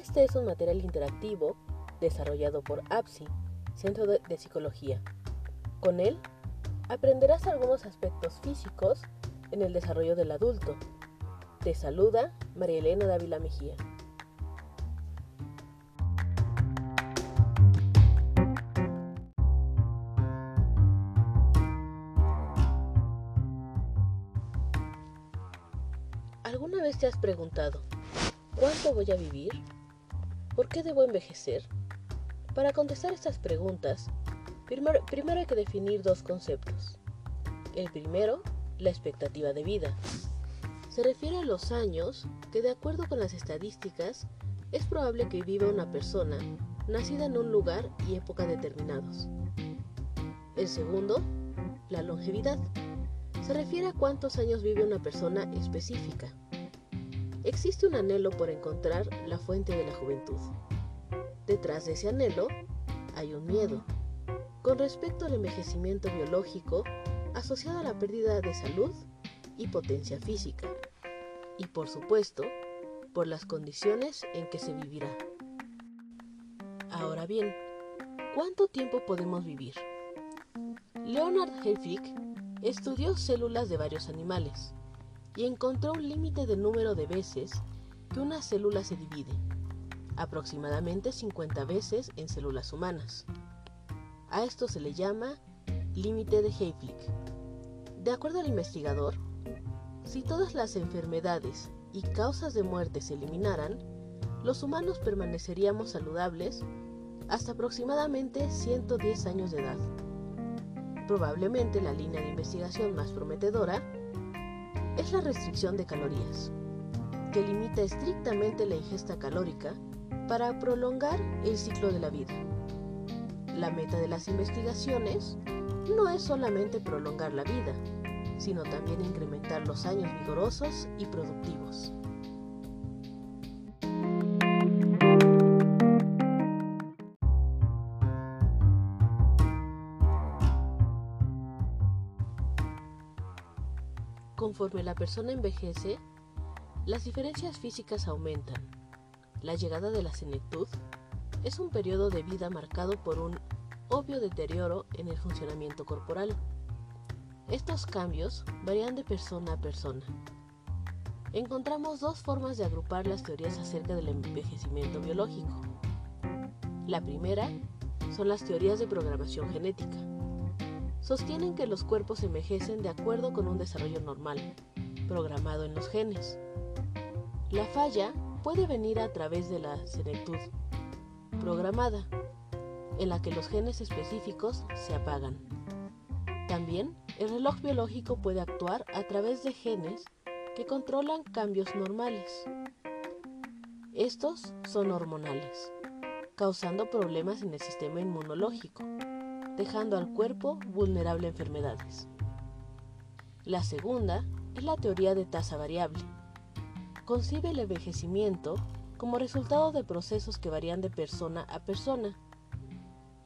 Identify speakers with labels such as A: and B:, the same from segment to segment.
A: Este es un material interactivo desarrollado por APSI, Centro de, Psicología. Con él aprenderás algunos aspectos físicos en el desarrollo del adulto. Te saluda María Elena Dávila Mejía. ¿Alguna vez te has preguntado, ¿cuánto voy a vivir? ¿Por qué debo envejecer? Para contestar estas preguntas, primero, hay que definir dos conceptos. El primero, la expectativa de vida. Se refiere a los años que de acuerdo con las estadísticas es probable que viva una persona nacida en un lugar y época determinados. El segundo, la longevidad. Se refiere a cuántos años vive una persona específica. Existe un anhelo por encontrar la fuente de la juventud. Detrás de ese anhelo hay un miedo. Con respecto al envejecimiento biológico asociado a la pérdida de salud y potencia física. Y por supuesto, por las condiciones en que se vivirá. Ahora bien, ¿cuánto tiempo podemos vivir? Leonard Helfrich estudió células de varios animales y encontró un límite de número de veces que una célula se divide aproximadamente 50 veces en células humanas. A esto se le llama límite de Hayflick. De acuerdo al investigador, si todas las enfermedades y causas de muerte se eliminaran, los humanos permaneceríamos saludables hasta aproximadamente 110 años de edad. Probablemente la línea de investigación más prometedora es la restricción de calorías, que limita estrictamente la ingesta calórica para prolongar el ciclo de la vida. La meta de las investigaciones no es solamente prolongar la vida, sino también incrementar los años vigorosos y productivos. Conforme la persona envejece, las diferencias físicas aumentan la llegada de la senectud es un periodo de vida marcado por un obvio deterioro en el funcionamiento corporal. Estos cambios varían de persona a persona. Encontramos dos formas de agrupar las teorías acerca del envejecimiento biológico. La primera son las teorías de programación genética. Sostienen que los cuerpos envejecen de acuerdo con un desarrollo normal, programado en los genes. La falla puede venir a través de la senectud programada, en la que los genes específicos se apagan. También el reloj biológico puede actuar a través de genes que controlan cambios normales. Estos son hormonales, causando problemas en el sistema inmunológico, dejando al cuerpo vulnerable a enfermedades. La segunda es la teoría de tasa variable concibe el envejecimiento como resultado de procesos que varían de persona a persona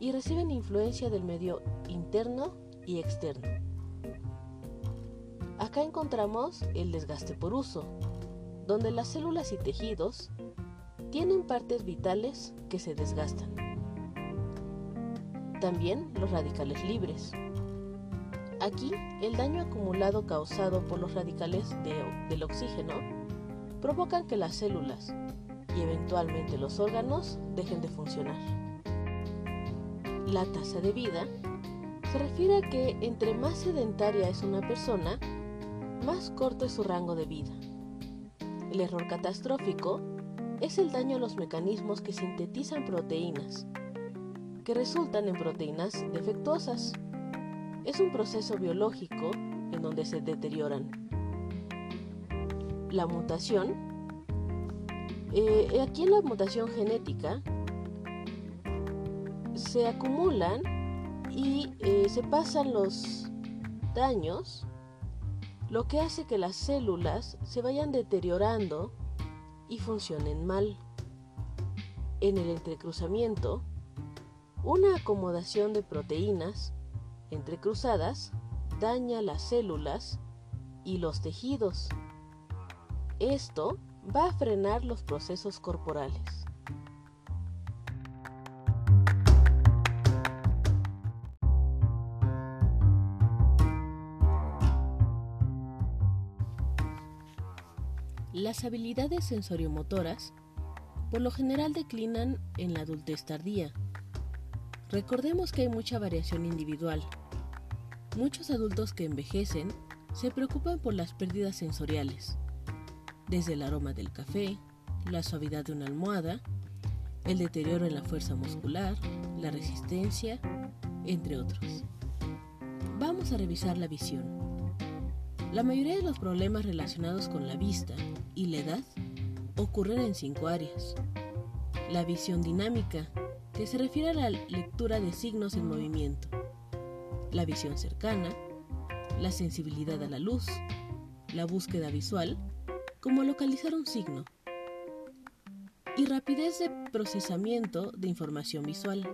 A: y reciben influencia del medio interno y externo. Acá encontramos el desgaste por uso, donde las células y tejidos tienen partes vitales que se desgastan. También los radicales libres. Aquí el daño acumulado causado por los radicales del oxígeno provocan que las células y eventualmente los órganos dejen de funcionar. La tasa de vida se refiere a que entre más sedentaria es una persona, más corto es su rango de vida. El error catastrófico es el daño a los mecanismos que sintetizan proteínas, que resultan en proteínas defectuosas. Es un proceso biológico en donde se deterioran la mutación, eh, aquí en la mutación genética se acumulan y eh, se pasan los daños, lo que hace que las células se vayan deteriorando y funcionen mal. En el entrecruzamiento, una acomodación de proteínas entrecruzadas daña las células y los tejidos. Esto va a frenar los procesos corporales. Las habilidades sensoriomotoras por lo general declinan en la adultez tardía Recordemos que hay mucha variación individual. Muchos adultos que envejecen se preocupan por las pérdidas sensoriales, desde el aroma del café, la suavidad de una almohada, el deterioro en la fuerza muscular, la resistencia, entre otros. Vamos a revisar la visión. La mayoría de los problemas relacionados con la vista y la edad ocurren en cinco áreas. La visión dinámica, que se refiere a la lectura de signos en movimiento. La visión cercana, la sensibilidad a la luz, la búsqueda visual, como localizar un signo, y rapidez de procesamiento de información visual.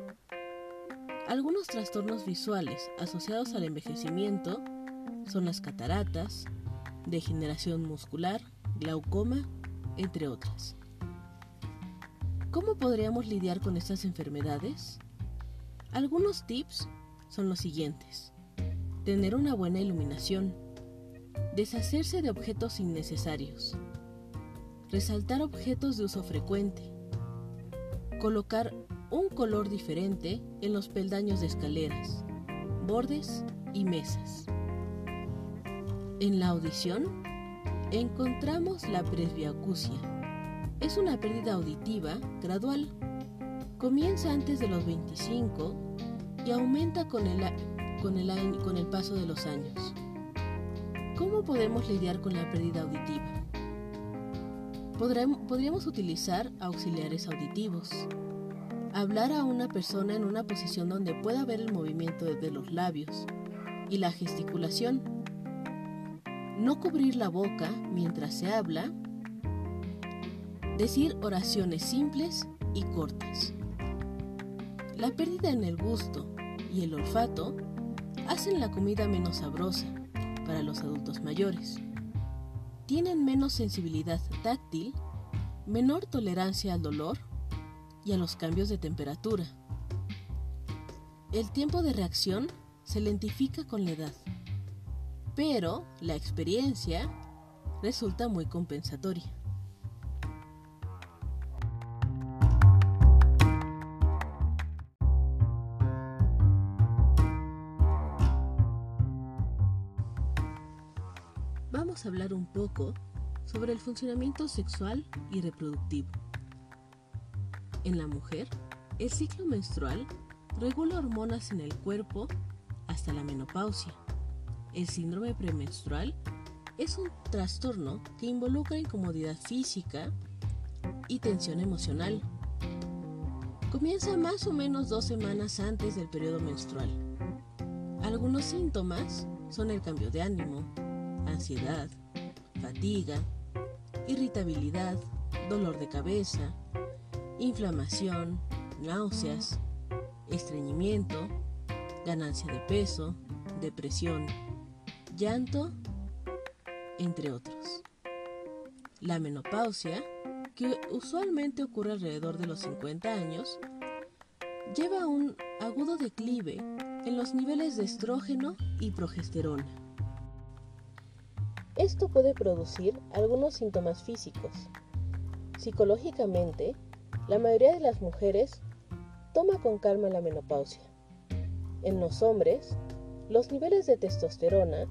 A: Algunos trastornos visuales asociados al envejecimiento son las cataratas, degeneración muscular, glaucoma, entre otras. ¿Cómo podríamos lidiar con estas enfermedades? Algunos tips son los siguientes. Tener una buena iluminación. Deshacerse de objetos innecesarios. Resaltar objetos de uso frecuente. Colocar un color diferente en los peldaños de escaleras, bordes y mesas. En la audición encontramos la presbiacusia. Es una pérdida auditiva gradual. Comienza antes de los 25 y aumenta con el, con el, con el paso de los años. ¿Cómo podemos lidiar con la pérdida auditiva? Podríamos utilizar auxiliares auditivos Hablar a una persona en una posición donde pueda ver el movimiento de los labios y la gesticulación. No cubrir la boca mientras se habla. Decir oraciones simples y cortas. La pérdida en el gusto y el olfato hacen la comida menos sabrosa para los adultos mayores. Tienen menos sensibilidad táctil, menor tolerancia al dolor y a los cambios de temperatura. El tiempo de reacción se lentifica con la edad, pero la experiencia resulta muy compensatoria. Vamos a hablar un poco sobre el funcionamiento sexual y reproductivo. En la mujer, el ciclo menstrual regula hormonas en el cuerpo hasta la menopausia. El síndrome premenstrual es un trastorno que involucra incomodidad física y tensión emocional. Comienza más o menos dos semanas antes del periodo menstrual. Algunos síntomas son el cambio de ánimo, ansiedad, fatiga, irritabilidad, dolor de cabeza, inflamación, náuseas, estreñimiento, ganancia de peso, depresión, llanto, entre otros. La menopausia, que usualmente ocurre alrededor de los 50 años, lleva un agudo declive en los niveles de estrógeno y progesterona. Esto puede producir algunos síntomas físicos. Psicológicamente, la mayoría de las mujeres toma con calma la menopausia. En los hombres, los niveles de testosterona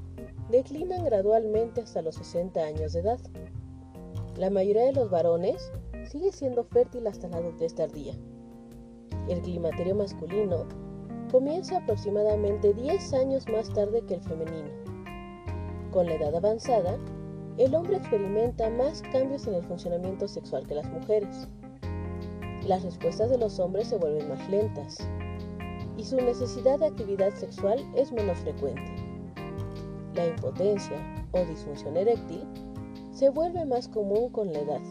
A: declinan gradualmente hasta los 60 años de edad. La mayoría de los varones sigue siendo fértil hasta la adultez tardía. El climaterio masculino comienza aproximadamente 10 años más tarde que el femenino. Con la edad avanzada, el hombre experimenta más cambios en el funcionamiento sexual que las mujeres las respuestas de los hombres se vuelven más lentas y su necesidad de actividad sexual es menos frecuente. La impotencia o disfunción eréctil se vuelve más común con la edad.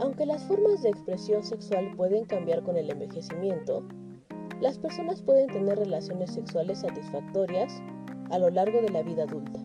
A: Aunque las formas de expresión sexual pueden cambiar con el envejecimiento, las personas pueden tener relaciones sexuales satisfactorias a lo largo de la vida adulta.